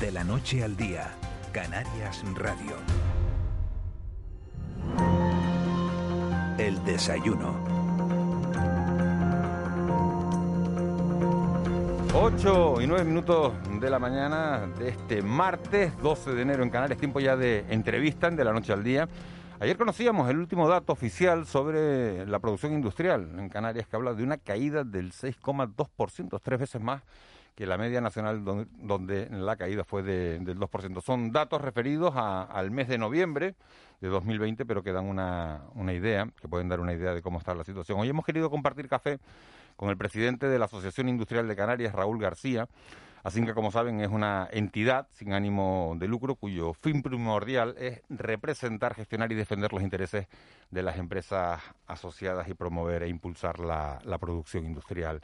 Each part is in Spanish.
De la noche al día, Canarias Radio. El desayuno. 8 y 9 minutos de la mañana de este martes 12 de enero en Canarias, tiempo ya de entrevista de la noche al día. Ayer conocíamos el último dato oficial sobre la producción industrial en Canarias que habla de una caída del 6,2%, tres veces más que la media nacional donde, la caída fue del 2%. Son datos referidos al mes de noviembre de 2020, pero que dan una, una idea, que pueden dar una idea de cómo está la situación. Hoy hemos querido compartir café con el presidente de la Asociación Industrial de Canarias, Raúl García. que, como saben, es una entidad sin ánimo de lucro cuyo fin primordial es representar, gestionar y defender los intereses de las empresas asociadas y promover e impulsar la, la producción industrial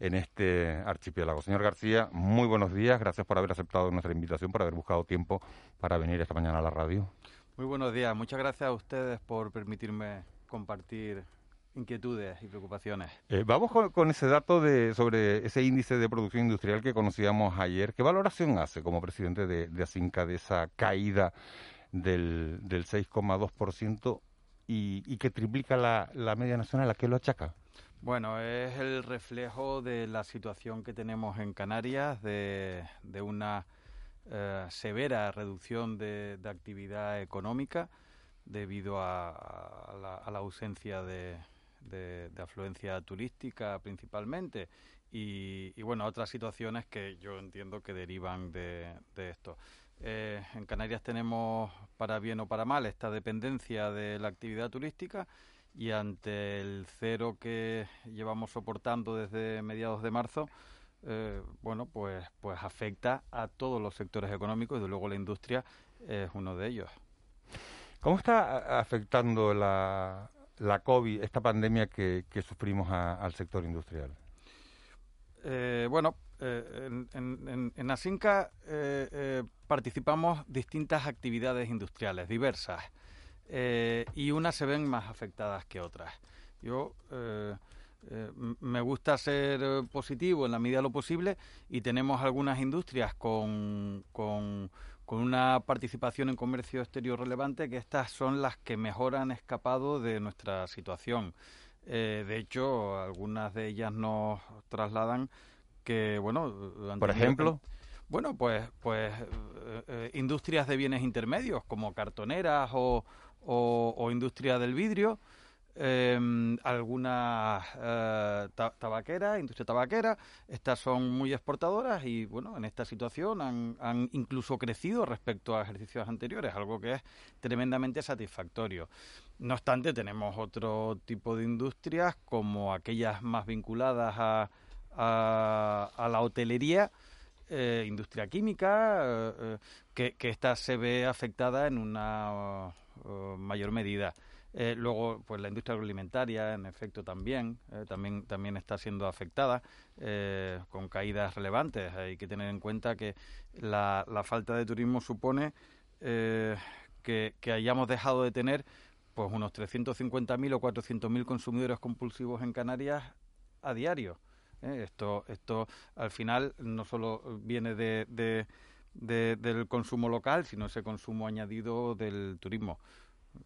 en este archipiélago. Señor García, muy buenos días. Gracias por haber aceptado nuestra invitación, por haber buscado tiempo para venir esta mañana a la radio. Muy buenos días. Muchas gracias a ustedes por permitirme compartir inquietudes y preocupaciones. Eh, vamos con, ese dato de, sobre ese índice de producción industrial que conocíamos ayer. ¿Qué valoración hace como presidente de, de ASINCA de esa caída del, del 6,2% y, y, que triplica la, la media nacional? ¿A qué lo achaca? Bueno, es el reflejo de la situación que tenemos en Canarias, de, una eh, severa reducción de, de, actividad económica debido a, a la ausencia de, de, afluencia turística principalmente y, y, bueno, otras situaciones que yo entiendo que derivan de, esto. Eh, en Canarias tenemos, para bien o para mal, esta dependencia de la actividad turística y ante el cero que llevamos soportando desde mediados de marzo, eh, bueno, pues, pues afecta a todos los sectores económicos y, de luego, la industria es uno de ellos. ¿Cómo está afectando la, la COVID, esta pandemia que, sufrimos al sector industrial? Eh, bueno, eh, en, en, Asinca eh, participamos distintas actividades industriales, diversas, y unas se ven más afectadas que otras. Yo me gusta ser positivo en la medida de lo posible y tenemos algunas industrias con con una participación en comercio exterior relevante, que estas son las que mejor han escapado de nuestra situación. Eh, de hecho, algunas de ellas nos trasladan que, bueno, por ejemplo, bueno, pues, pues eh, eh, industrias de bienes intermedios como cartoneras o, o, o industria del vidrio eh, algunas eh, tabaqueras, industria tabaquera, estas son muy exportadoras y bueno, en esta situación han, incluso crecido respecto a ejercicios anteriores, algo que es tremendamente satisfactorio. No obstante, tenemos otro tipo de industrias como aquellas más vinculadas a, a, la hotelería, eh, industria química, eh, eh, que, que esta se ve afectada en una mayor medida. Eh, luego, pues la industria agroalimentaria, en efecto, también, eh, también, también está siendo afectada eh, con caídas relevantes. Hay que tener en cuenta que la, la falta de turismo supone que, que, hayamos dejado de tener pues unos 350.000 o 400.000 consumidores compulsivos en Canarias a diario. Esto, esto al final no solo viene de, de, de, del consumo local, sino ese consumo añadido del turismo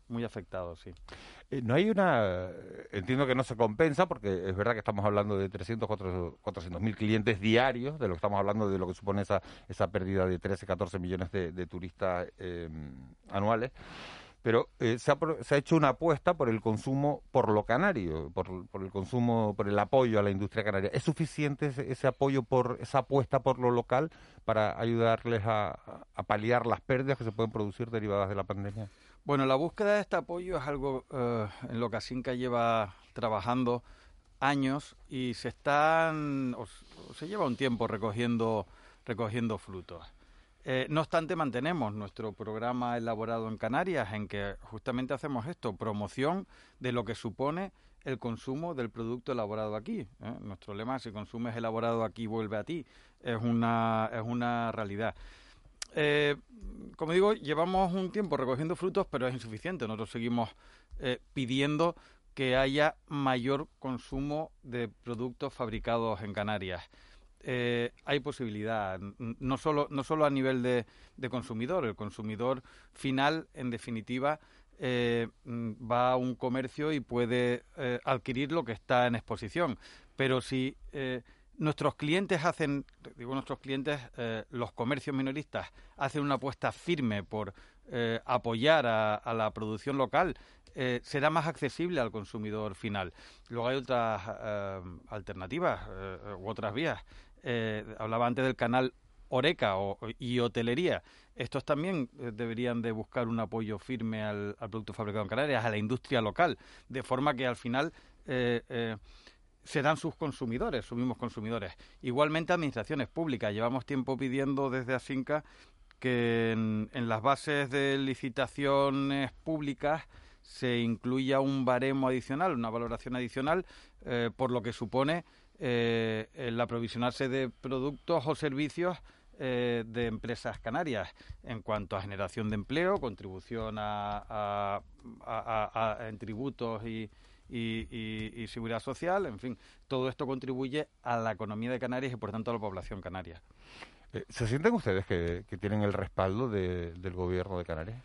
muy afectado, sí. Eh, no hay una. Entiendo que no se compensa, porque es verdad que estamos hablando de 300, 400 mil clientes diarios, de lo que estamos hablando, de lo que supone esa, esa pérdida de 13, 14 millones de, turistas eh, anuales. Pero eh, se, ha, se, ha, hecho una apuesta por el consumo por lo canario, por, el consumo, por el apoyo a la industria canaria. ¿Es suficiente ese, apoyo por esa apuesta por lo local para ayudarles a, paliar las pérdidas que se pueden producir derivadas de la pandemia? Bueno, la búsqueda de este apoyo es algo eh, en lo que Asinca lleva trabajando años y se están, se lleva un tiempo recogiendo, recogiendo frutos. Eh, no obstante, mantenemos nuestro programa elaborado en Canarias, en que justamente hacemos esto, promoción de lo que supone el consumo del producto elaborado aquí. ¿eh? Nuestro lema, si consumes elaborado aquí, vuelve a ti, es una, es una realidad. Eh, como digo, llevamos un tiempo recogiendo frutos, pero es insuficiente. Nosotros seguimos eh, pidiendo que haya mayor consumo de productos fabricados en Canarias. Eh, hay posibilidad, no solo, no solo a nivel de, consumidor, el consumidor final, en definitiva, eh, va a un comercio y puede eh, adquirir lo que está en exposición. Pero si nuestros clientes hacen, digo nuestros clientes, los comercios minoristas hacen una apuesta firme por apoyar a, la producción local, será más accesible al consumidor final. Luego hay otras alternativas u otras vías eh, hablaba antes del canal Oreca y hotelería. Estos también eh, deberían de buscar un apoyo firme al, producto fabricado en Canarias, a la industria local, de forma que al final eh, serán sus consumidores, sus mismos consumidores. Igualmente, administraciones públicas. Llevamos tiempo pidiendo desde Asinca que en, las bases de licitaciones públicas se incluya un baremo adicional, una valoración adicional, por lo que supone eh, el aprovisionarse de productos o servicios eh, de empresas canarias en cuanto a generación de empleo, contribución a, en tributos y, seguridad social, en fin, todo esto contribuye a la economía de Canarias y por tanto a la población canaria. Eh, ¿Se sienten ustedes que, tienen el respaldo del gobierno de Canarias?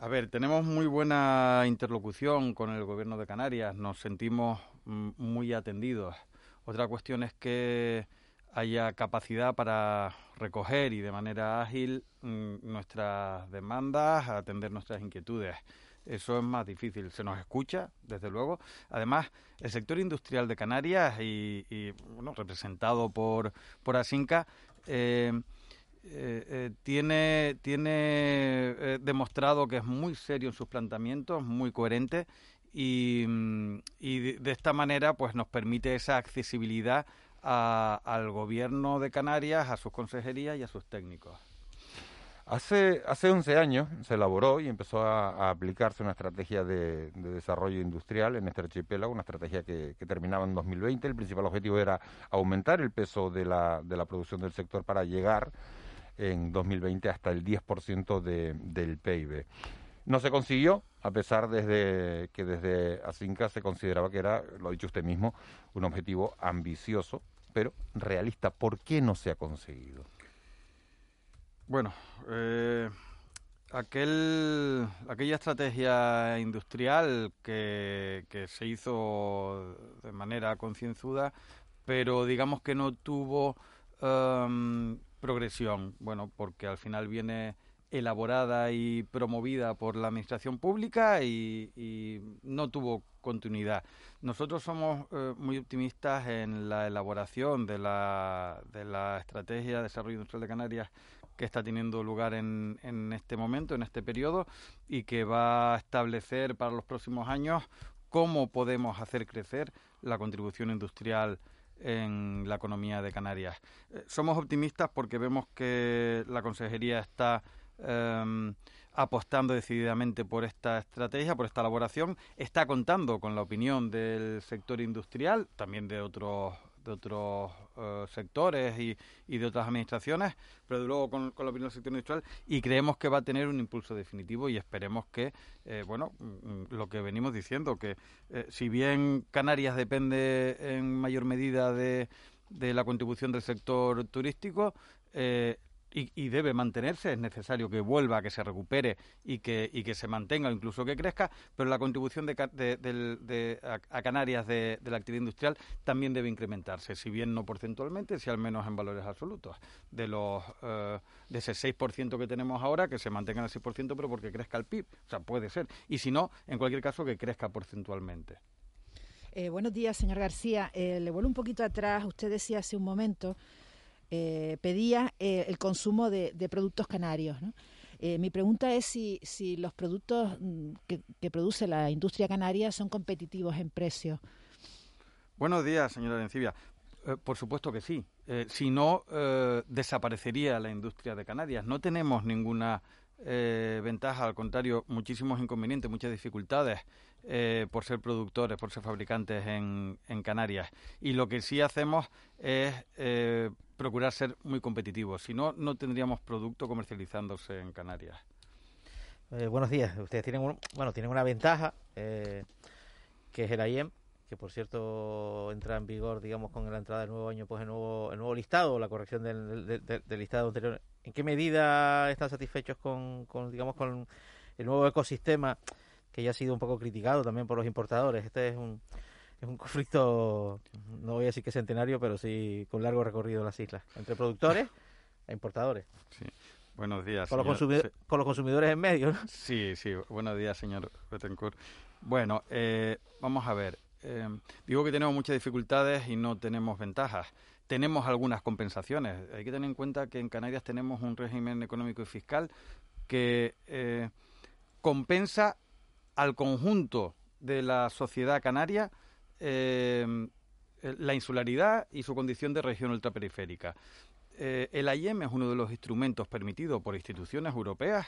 A ver, tenemos muy buena interlocución con el gobierno de Canarias, nos sentimos muy atendidos. Otra cuestión es que haya capacidad para recoger y de manera ágil mm, nuestras demandas, atender nuestras inquietudes. Eso es más difícil. Se nos escucha, desde luego. Además, el sector industrial de Canarias y, bueno, representado por, por Asinca, eh, eh, eh, tiene, tiene eh, demostrado que es muy serio en sus planteamientos, muy coherente y, mm, de, esta manera pues nos permite esa accesibilidad al gobierno de Canarias, a sus consejerías y a sus técnicos. Hace, hace 11 años se elaboró y empezó a, aplicarse una estrategia de, desarrollo industrial en este archipiélago, una estrategia que, que, terminaba en 2020. El principal objetivo era aumentar el peso de la, de la producción del sector para llegar en 2020 hasta el 10% de, del PIB. No se consiguió, a pesar de que desde Asinca se consideraba que era, lo ha dicho usted mismo, un objetivo ambicioso, pero realista. ¿Por qué no se ha conseguido? Bueno, eh, aquel, aquella estrategia industrial que, que se hizo de manera concienzuda, pero digamos que no tuvo um, progresión? Bueno, porque al final viene elaborada y promovida por la administración pública y, no tuvo continuidad. Nosotros somos eh, muy optimistas en la elaboración de la, de la estrategia de desarrollo industrial de Canarias que está teniendo lugar en, en este momento, en este periodo, y que va a establecer para los próximos años cómo podemos hacer crecer la contribución industrial en la economía de Canarias. Eh, somos optimistas porque vemos que la Consejería está em, apostando decididamente por esta estrategia, por esta elaboración, está contando con la opinión del sector industrial, también de otros de otros eh, sectores y, de otras administraciones, pero luego con, la opinión del sector industrial y creemos que va a tener un impulso definitivo y esperemos que, eh, bueno, mm, lo que venimos diciendo, que eh, si bien Canarias depende en mayor medida de, de la contribución del sector turístico, y, debe mantenerse, es necesario que vuelva, que se recupere y que, y se mantenga, incluso que crezca, pero la contribución de, de, a, Canarias de, la actividad industrial también debe incrementarse, si bien no porcentualmente, si al menos en valores absolutos. De los eh, de ese 6% que tenemos ahora, que se mantenga en el 6%, pero porque crezca el PIB, o sea, puede ser. Y si no, en cualquier caso, que crezca porcentualmente. Eh, buenos días, señor García. Eh, le vuelvo un poquito atrás. Usted decía hace un momento eh, pedía eh, el consumo de, productos canarios. Eh, mi pregunta es si, si los productos mm, que, produce la industria canaria son competitivos en precio. Buenos días, señora Lencibia. por supuesto que sí. si no, desaparecería la industria de Canarias. No tenemos ninguna ventaja, al contrario, muchísimos inconvenientes, muchas dificultades por ser productores, por ser fabricantes en, Canarias. Y lo que sí hacemos es procurar ser muy competitivos. Si no, no tendríamos producto comercializándose en Canarias. Eh, buenos días. Ustedes tienen, bueno, tienen una ventaja, eh, que es el IEM, que por cierto entra en vigor, digamos, con la entrada del nuevo año, pues el nuevo, el nuevo listado, la corrección del, del, listado anterior. ¿En qué medida están satisfechos con, con, digamos, con el nuevo ecosistema que ya ha sido un poco criticado también por los importadores? Este es un, es un conflicto, no voy a decir que centenario, pero sí con largo recorrido en las islas, entre productores e importadores. Sí. Buenos días. Con, los, con los consumidores en medio. ¿no? Sí, sí. Buenos días, señor Betancourt. Bueno, eh, vamos a ver. Eh, digo que tenemos muchas dificultades y no tenemos ventajas. Tenemos algunas compensaciones. Hay que tener en cuenta que en Canarias tenemos un régimen económico y fiscal que eh, compensa al conjunto de la sociedad canaria la insularidad y su condición de región ultraperiférica. el AIEM es uno de los instrumentos permitidos por instituciones europeas,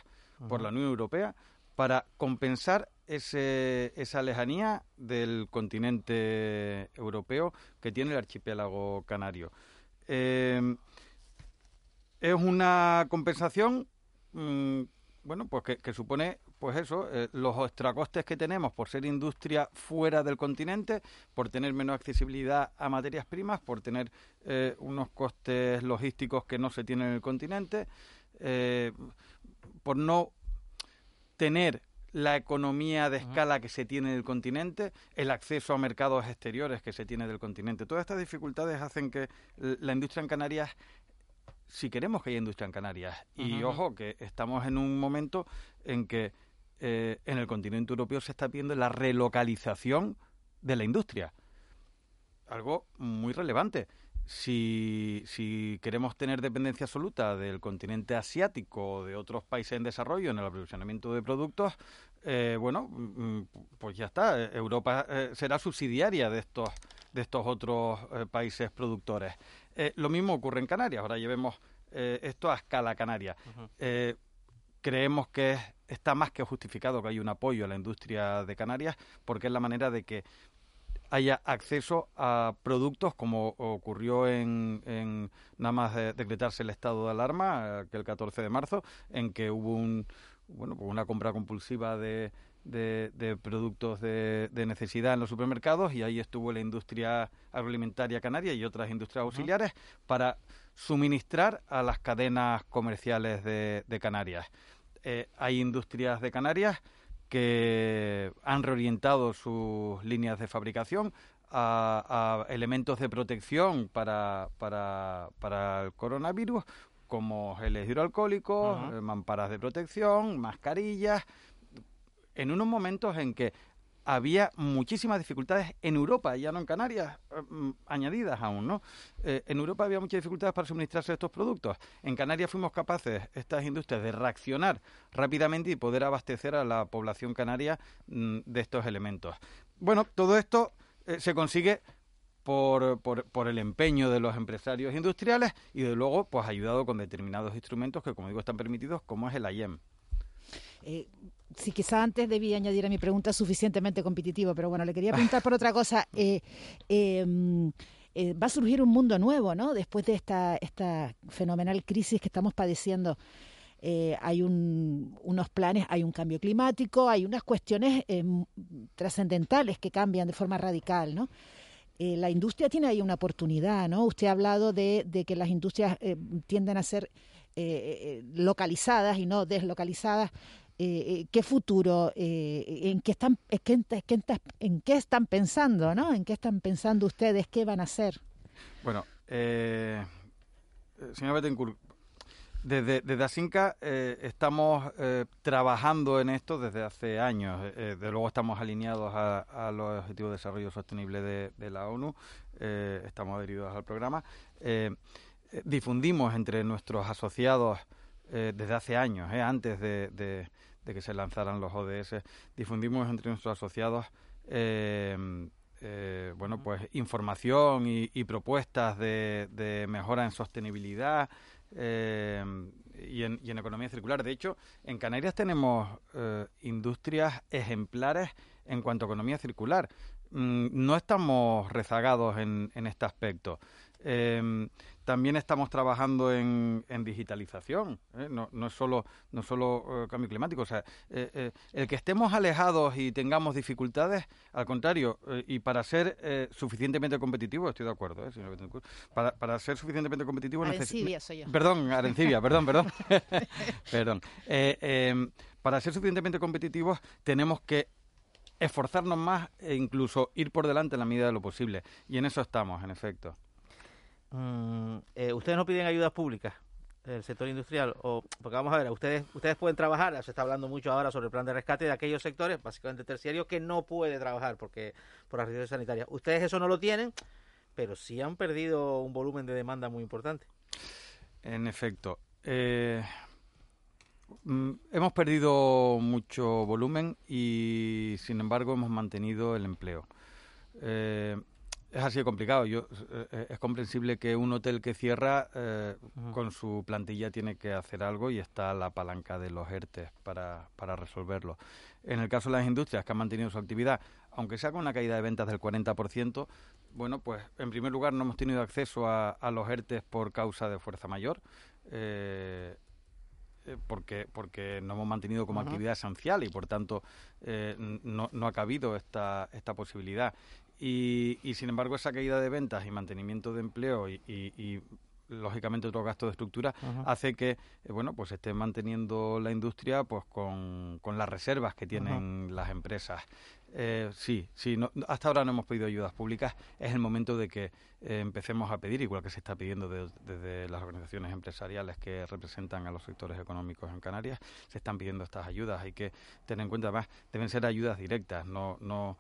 por la Unión Europea, para compensar ese, esa lejanía del continente europeo que tiene el archipiélago canario. Eh, es una compensación, mm, bueno, pues que, supone, pues eso, eh, los extracostes que tenemos por ser industria fuera del continente, por tener menos accesibilidad a materias primas, por tener eh, unos costes logísticos que no se tienen en el continente, por no tener la economía de escala que se tiene en el continente, el acceso a mercados exteriores que se tiene del continente. Todas estas dificultades hacen que la industria en Canarias si queremos que haya industria en Canarias. Y ojo, que estamos en un momento en que eh, en el continente europeo se está viendo la relocalización de la industria. Algo muy relevante si, si queremos tener dependencia absoluta del continente asiático o de otros países en desarrollo en el aprovisionamiento de productos, eh, bueno, mm, pues ya está. Europa eh, será subsidiaria de estos de estos otros eh, países productores. lo mismo ocurre en Canarias. Ahora llevemos esto a escala canaria. Creemos que está más que justificado que hay un apoyo a la industria de Canarias porque es la manera de que haya acceso a productos como ocurrió en, nada más decretarse el estado de alarma, que el 14 de marzo, en que hubo un, bueno, pues una compra compulsiva de, de, productos de, necesidad en los supermercados y ahí estuvo la industria agroalimentaria canaria y otras industrias auxiliares para suministrar a las cadenas comerciales de, Canarias. Eh, hay industrias de Canarias que han reorientado sus líneas de fabricación a, elementos de protección para, para, el coronavirus, como geles hidroalcohólicos, eh, mamparas de protección, mascarillas, en unos momentos en que había muchísimas dificultades en Europa, ya no en Canarias, mm, añadidas aún, ¿no? Eh, en Europa había muchas dificultades para suministrarse estos productos. En Canarias fuimos capaces, estas industrias, de reaccionar rápidamente y poder abastecer a la población canaria mm, de estos elementos. Bueno, todo esto eh, se consigue por, por, el empeño de los empresarios industriales y, de luego, pues ayudado con determinados instrumentos que, como digo, están permitidos, como es el IEM. Eh, si quizá antes debía añadir a mi pregunta suficientemente competitivo, pero bueno, le quería preguntar por otra cosa. Eh, em, eh, va a surgir un mundo nuevo, ¿no? Después de esta, esta fenomenal crisis que estamos padeciendo. Eh, hay unos planes, hay un cambio climático, hay unas cuestiones em, trascendentales que cambian de forma radical, ¿no? la industria tiene ahí una oportunidad, ¿no? Usted ha hablado de, de que las industrias tienden a ser localizadas y no deslocalizadas. Eh, eh, qué futuro, eh, en qué están, en qué están pensando, ¿no? En qué están pensando ustedes, qué van a hacer. Bueno, eh, señor Betancourt, desde, desde Asinca estamos trabajando en esto desde hace años. de luego estamos alineados a, los Objetivos de Desarrollo Sostenible de, la ONU, estamos adheridos al programa. difundimos entre nuestros asociados desde hace años, antes de que se lanzaran los ODS, difundimos entre nuestros asociados eh, eh, bueno, pues información y, propuestas de, mejora en sostenibilidad eh, y, en, y, en, economía circular. De hecho, en Canarias tenemos industrias ejemplares en cuanto a economía circular. Mm, no estamos rezagados en, en este aspecto. También estamos trabajando en, digitalización. ¿eh? No, no, es solo, no solo cambio climático. O sea, el que estemos alejados y tengamos dificultades, al contrario, y para ser suficientemente competitivos, estoy de acuerdo, para, para ser suficientemente competitivos... Arencibia soy yo. Perdón, Arencibia, perdón, perdón. perdón. Em, para ser suficientemente competitivos tenemos que esforzarnos más e incluso ir por delante en la medida de lo posible. Y en eso estamos, en efecto. Mm, eh, ¿Ustedes no piden ayudas públicas? el sector industrial porque vamos a ver ustedes ustedes pueden trabajar se está hablando mucho ahora sobre el plan de rescate de aquellos sectores básicamente terciarios que no puede trabajar porque por las restricciones sanitarias ustedes eso no lo tienen pero sí han perdido un volumen de demanda muy importante en efecto eh, Mm, hemos perdido mucho volumen y, sin embargo, hemos mantenido el empleo. Eh, es así de complicado. Yo, eh, es comprensible que un hotel que cierra eh, con su plantilla tiene que hacer algo y está la palanca de los ERTES para, para resolverlo. En el caso de las industrias que han mantenido su actividad, aunque sea con una caída de ventas del 40%, bueno, pues en primer lugar no hemos tenido acceso a, a los ERTES por causa de fuerza mayor. Eh, eh, porque, porque no hemos mantenido como actividad esencial y por tanto eh, no, no, ha cabido esta, esta posibilidad. Y, y, sin embargo esa caída de ventas y mantenimiento de empleo y, y, lógicamente otro gasto de estructura hace que eh, bueno pues esté manteniendo la industria pues con, con las reservas que tienen las empresas eh, sí, sí. hasta ahora no hemos pedido ayudas públicas. Es el momento de que eh, empecemos a pedir, igual que se está pidiendo desde las organizaciones empresariales que representan a los sectores económicos en Canarias, se están pidiendo estas ayudas. Hay que tener en cuenta, además, deben ser ayudas directas, no, no,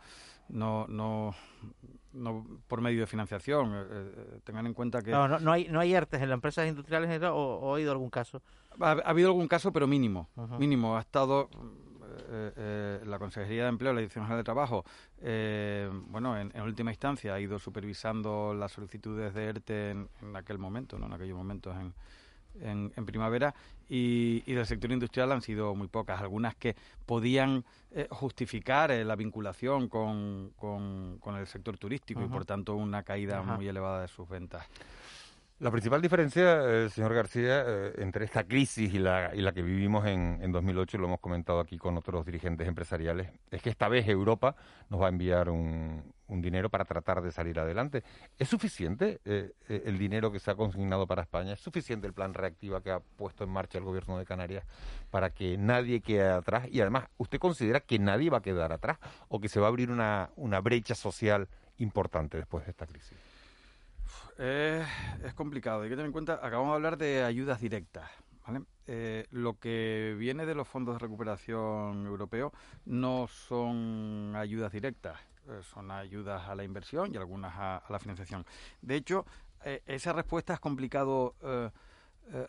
no, no, no por medio de financiación. Eh, tengan en cuenta que no, no, no hay no hay ERTES en las empresas industriales o, o ha habido algún caso. Ha, habido algún caso, pero mínimo, mínimo. Ha estado eh, eh, la Consejería de Empleo, la Dirección General de Trabajo, eh, bueno, en, última instancia ha ido supervisando las solicitudes de ERTE en, aquel momento, ¿no? en aquellos momentos en, en, primavera, y, del sector industrial han sido muy pocas, algunas que podían justificar la vinculación con, con, el sector turístico y por tanto una caída muy elevada de sus ventas. La principal diferencia, eh, señor García, eh, entre esta crisis y la, y la que vivimos en, en 2008, lo hemos comentado aquí con otros dirigentes empresariales, es que esta vez Europa nos va a enviar un, dinero para tratar de salir adelante. ¿Es suficiente eh, el dinero que se ha consignado para España? ¿Es suficiente el plan reactiva que ha puesto en marcha el gobierno de Canarias para que nadie quede atrás? Y además, ¿usted considera que nadie va a quedar atrás o que se va a abrir una, una brecha social importante después de esta crisis? Es complicado. Hay que tener en cuenta, acabamos de hablar de ayudas directas. Eh, lo que viene de los fondos de recuperación europeos no son ayudas directas, eh, son ayudas a la inversión y algunas a, la financiación. De hecho, eh, esa respuesta es complicado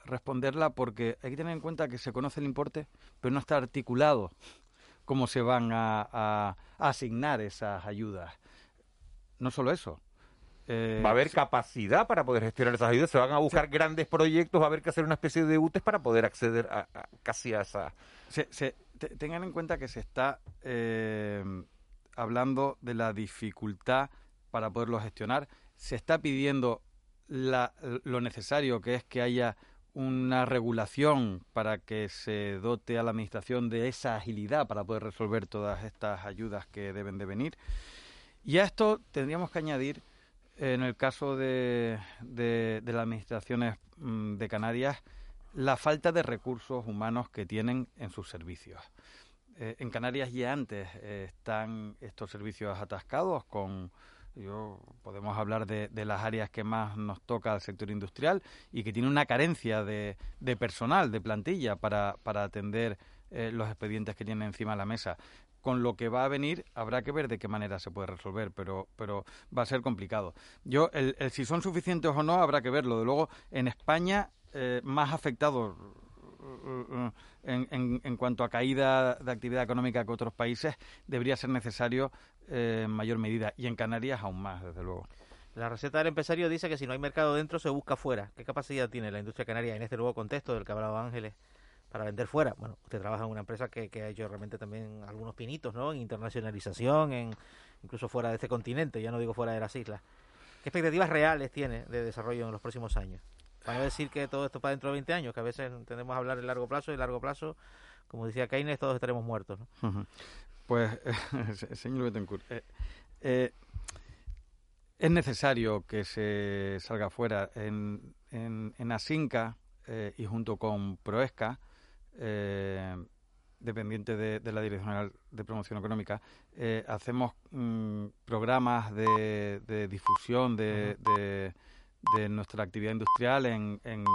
responderla porque hay que tener en cuenta que se conoce el importe, pero no está articulado cómo se van a asignar esas ayudas. No solo eso, va a haber capacidad para poder gestionar esas ayudas, se van a buscar grandes proyectos, va a haber que hacer una especie de UTES para poder acceder a, casi a esa... tengan en cuenta que se está eh, hablando de la dificultad para poderlo gestionar, se está pidiendo lo necesario que es que haya una regulación para que se dote a la administración de esa agilidad para poder resolver todas estas ayudas que deben de venir. Y a esto tendríamos que añadir en el caso de, de, las administraciones mm, de Canarias, la falta de recursos humanos que tienen en sus servicios. Eh, en Canarias ya antes eh, están estos servicios atascados con yo, podemos hablar de, las áreas que más nos toca al sector industrial y que tiene una carencia de, de personal, de plantilla para, para atender eh, los expedientes que tienen encima de la mesa con lo que va a venir habrá que ver de qué manera se puede resolver, pero, pero va a ser complicado. Yo, el, si son suficientes o no, habrá que verlo. De luego, en España, eh, más afectados en, en, cuanto a caída de actividad económica que otros países, debería ser necesario eh, en mayor medida. Y en Canarias aún más, desde luego. La receta del empresario dice que si no hay mercado dentro, se busca fuera. ¿Qué capacidad tiene la industria canaria en este nuevo contexto del que hablaba Ángeles? Para vender fuera. Bueno, usted trabaja en una empresa que, ha hecho realmente también algunos pinitos, ¿no? En internacionalización, en incluso fuera de este continente, ya no digo fuera de las islas. ¿Qué expectativas reales tiene de desarrollo en los próximos años? Para no decir que todo esto para dentro de 20 años, que a veces tendemos a hablar en largo plazo y largo plazo, como decía Keynes, todos estaremos muertos. ¿no? Pues, señor Betancourt, eh, eh, es necesario que se salga fuera en, en, Asinca eh, y junto con Proesca, dependiente de, la Dirección General de Promoción Económica, hacemos mm, programas de, difusión de, de nuestra actividad industrial en, en,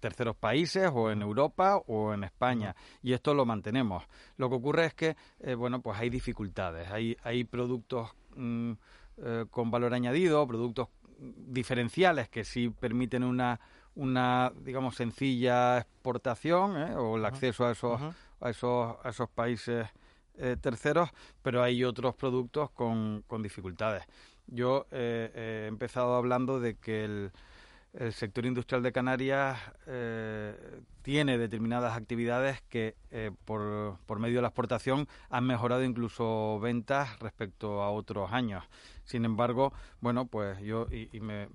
terceros países o en Europa o en España y esto lo mantenemos. Lo que ocurre es que, eh, bueno, pues hay dificultades, hay, hay productos mm, eh, con valor añadido, productos diferenciales que sí permiten una, una digamos, sencilla exportación ¿eh? o el acceso a esos, a esos, a esos países terceros, pero hay otros productos con, con dificultades. Yo eh, he empezado hablando de que el, sector industrial de Canarias eh, tiene determinadas actividades que eh, por, por, medio de la exportación han mejorado incluso ventas respecto a otros años. Sin embargo, bueno, pues yo y, me,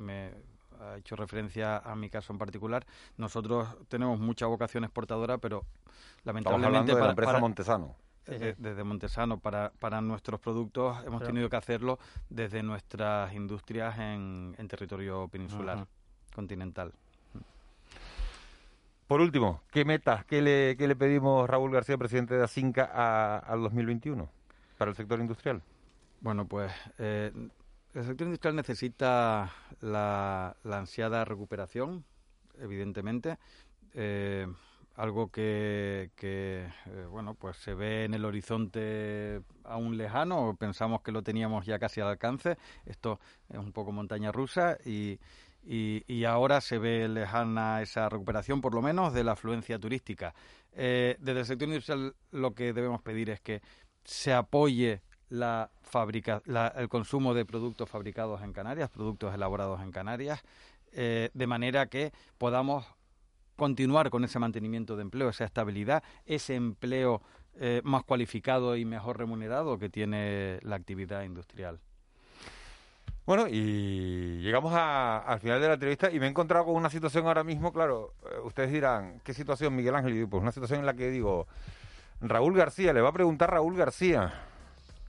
ha hecho referencia a mi caso en particular. Nosotros tenemos mucha vocación exportadora, pero lamentablemente para, la empresa Montesano desde, Montesano para, para nuestros productos hemos tenido que hacerlo desde nuestras industrias en, territorio peninsular, continental. Por último, ¿qué metas, qué le, qué le pedimos Raúl García, presidente de ASINCA, al 2021 para el sector industrial? Bueno, pues eh, el sector industrial necesita la, ansiada recuperación, evidentemente. Eh, algo que, eh, bueno pues se ve en el horizonte aún lejano pensamos que lo teníamos ya casi al alcance esto es un poco montaña rusa y, y, ahora se ve lejana esa recuperación por lo menos de la afluencia turística eh, desde el sector industrial lo que debemos pedir es que se apoye la fábrica, el consumo de productos fabricados en Canarias, productos elaborados en Canarias, eh, de manera que podamos continuar con ese mantenimiento de empleo, esa estabilidad, ese empleo eh, más cualificado y mejor remunerado que tiene la actividad industrial. Bueno, y llegamos al final de la entrevista y me he encontrado con una situación ahora mismo, claro, eh, ustedes dirán, ¿qué situación, Miguel Ángel? Pues una situación en la que digo, Raúl García, le va a preguntar Raúl García.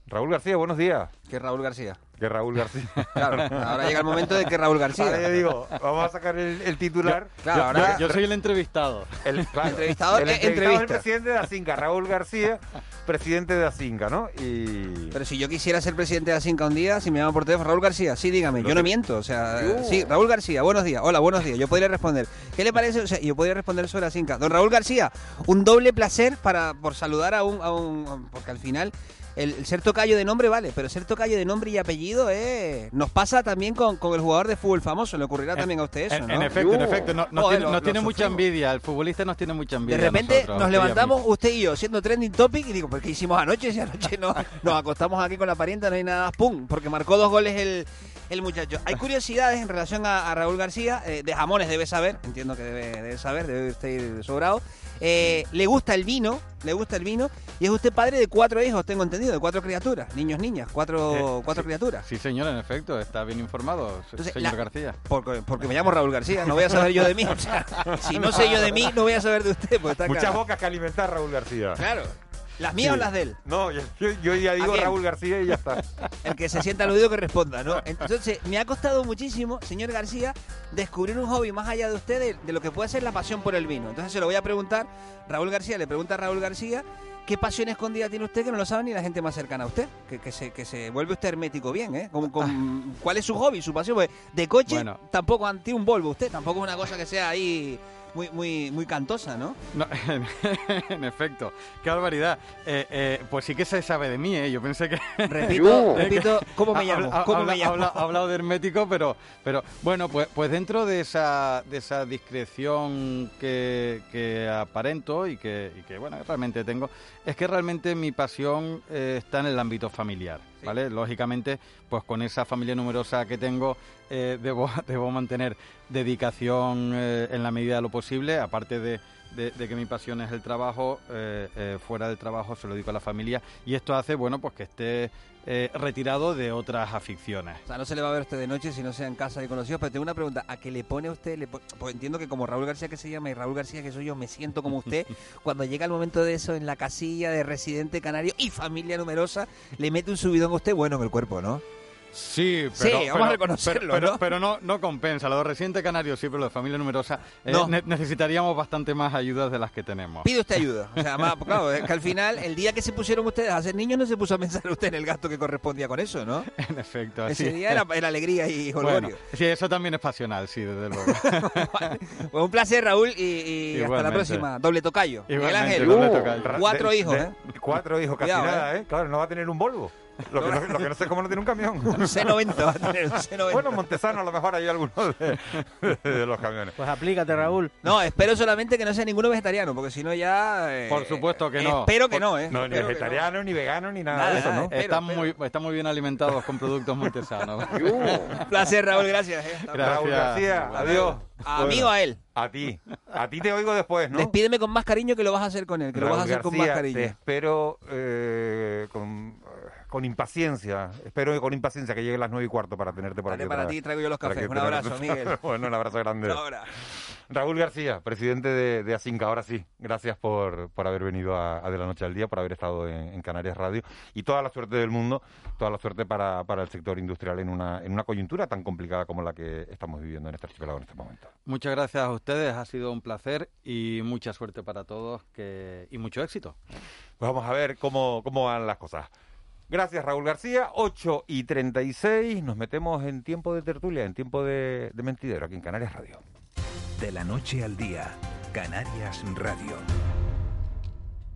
Raúl García, buenos días. ¿Qué Raúl García? Que Raúl García. Claro, ahora llega el momento de que Raúl García. Ahora yo digo, vamos a sacar el, titular. Yo, claro, ahora... yo, soy el entrevistado. El, entrevistado, el entrevistado el presidente de Asinca, Raúl García, presidente de Asinca, ¿no? Y... Pero si yo quisiera ser presidente de Asinca un día, si me llaman por teléfono, Raúl García, sí, dígame, yo no miento, o sea, sí, Raúl García, buenos días, hola, buenos días, yo podría responder. ¿Qué le parece? O sea, yo podría responder sobre Asinca. Don Raúl García, un doble placer para por saludar a un, a un porque al final el, ser tocayo de nombre vale, pero ser tocayo de nombre y apellido eh, nos pasa también con, el jugador de fútbol famoso. Le ocurrirá también a usted eso, ¿no? En efecto, en efecto. Nos, tiene, mucha envidia. El futbolista nos tiene mucha envidia. De repente nos levantamos, usted y yo, siendo trending topic, y digo, ¿por qué hicimos anoche? Si anoche no, nos acostamos aquí con la parienta, no hay nada, ¡pum! Porque marcó dos goles el, el muchacho. Hay curiosidades en relación a, Raúl García. Eh, de jamones debe saber, entiendo que debe, debe saber, debe estar sobrado. Eh, le gusta el vino, le gusta el vino, y es usted padre de cuatro hijos, tengo entendido, de cuatro criaturas, niños, niñas, cuatro, eh, cuatro criaturas. Sí, señor, en efecto, está bien informado, señor García. Porque, me llamo Raúl García, no voy a saber yo de mí. si no sé yo de mí, no voy a saber de usted. Muchas bocas que alimentar, Raúl García. Claro. ¿Las mías o las de él? No, yo, ya digo Raúl García y ya está. El que se sienta aludido que responda, ¿no? Entonces, me ha costado muchísimo, señor García, descubrir un hobby más allá de usted de, lo que puede ser la pasión por el vino. Entonces se lo voy a preguntar, Raúl García le pregunta a Raúl García, ¿qué pasión escondida tiene usted que no lo sabe ni la gente más cercana a usted? Que, se, que se vuelve usted hermético bien, ¿eh? ¿Cuál es su hobby, su pasión? Pues de coche tampoco anti un Volvo usted, tampoco es una cosa que sea ahí muy, muy, muy cantosa, ¿no? en efecto, qué barbaridad. Eh, eh, pues sí que se sabe de mí, ¿eh? Yo pensé que... Repito, repito, ¿cómo me llamo? ¿Cómo me llamo? Ha hablado de hermético, pero, pero bueno, pues, pues dentro de esa, de esa discreción que, que aparento y que, y que, bueno, realmente tengo, es que realmente mi pasión eh, está en el ámbito familiar, ¿vale? Lógicamente, pues con esa familia numerosa que tengo, eh, debo, debo mantener dedicación eh, en la medida de lo posible, aparte de, de, de que mi pasión es el trabajo, eh, eh, fuera del trabajo se lo dedico a la familia y esto hace, bueno, pues que esté eh, retirado de otras aficiones. O sea, no se le va a ver a usted de noche si no sea en casa y conocidos, pero tengo una pregunta. ¿A qué le pone usted? Le po- pues entiendo que como Raúl García que se llama y Raúl García que soy yo, me siento como usted. cuando llega el momento de eso en la casilla de residente canario y familia numerosa, le mete un subidón a usted bueno en el cuerpo, ¿no? Sí, Sí, vamos a reconocerlo, pero, ¿no? pero no, no compensa. Lo de residente canario sí, pero lo de familia numerosa eh, No. ne- necesitaríamos bastante más ayudas de las que tenemos. Pide usted ayuda. O sea, más, claro, es que al final, el día que se pusieron ustedes a ser niños, no se puso a pensar usted en el gasto que correspondía con eso, ¿no? En efecto, así Ese día era, era alegría y Bueno, jolgorio. sí, eso también es pasional, sí, desde luego. Pues un placer, Raúl, y, y hasta la próxima. Doble tocayo. Miguel Ángel, doble uh, tocayo. cuatro De- hijos, de- ¿eh? Cuatro hijos, casi Cuidado, nada, ¿eh? Claro, no va a tener un Volvo. Lo que, no, lo que no sé es cómo no tiene un camión. Un C90 va a tener, un C90. Bueno, Montesano a lo mejor hay algunos de, de los camiones. Pues aplícate, Raúl. No, espero solamente que no sea ninguno vegetariano, porque si no ya... eh, Por supuesto que no. Espero que no, ¿eh? No, ni vegetariano, ni vegano, ni nada, Nada, de eso, ¿no? Espero, están, espero. muy, están muy bien alimentados con productos montesanos. Un placer, Raúl, gracias. eh. Gracias. Raúl García, adiós. Amigo a él. A ti. A ti te oigo después, ¿no? Despídeme con más cariño que lo vas a hacer con él, que lo vas a hacer con más cariño. Te espero eh, con, con impaciencia. Espero con impaciencia que lleguen las nueve y cuarto para tenerte por Dale, aquí. para ti traigo yo los cafés. que Un te- abrazo, Miguel. bueno, un abrazo grande. Ahora. Raúl García, presidente de, de Asinca, ahora sí, gracias por, por haber venido a, a De la Noche al Día, por haber estado en, en Canarias Radio y toda la suerte del mundo, toda la suerte para, para el sector industrial en una, en una coyuntura tan complicada como la que estamos viviendo en este archipiélago en este momento. Muchas gracias a ustedes, ha sido un placer y mucha suerte para todos que, y mucho éxito. Pues vamos a ver cómo, cómo van las cosas. Gracias Raúl García, 8 y 36, nos metemos en tiempo de tertulia, en tiempo de, de mentidero aquí en Canarias Radio. De la noche al día, Canarias Radio.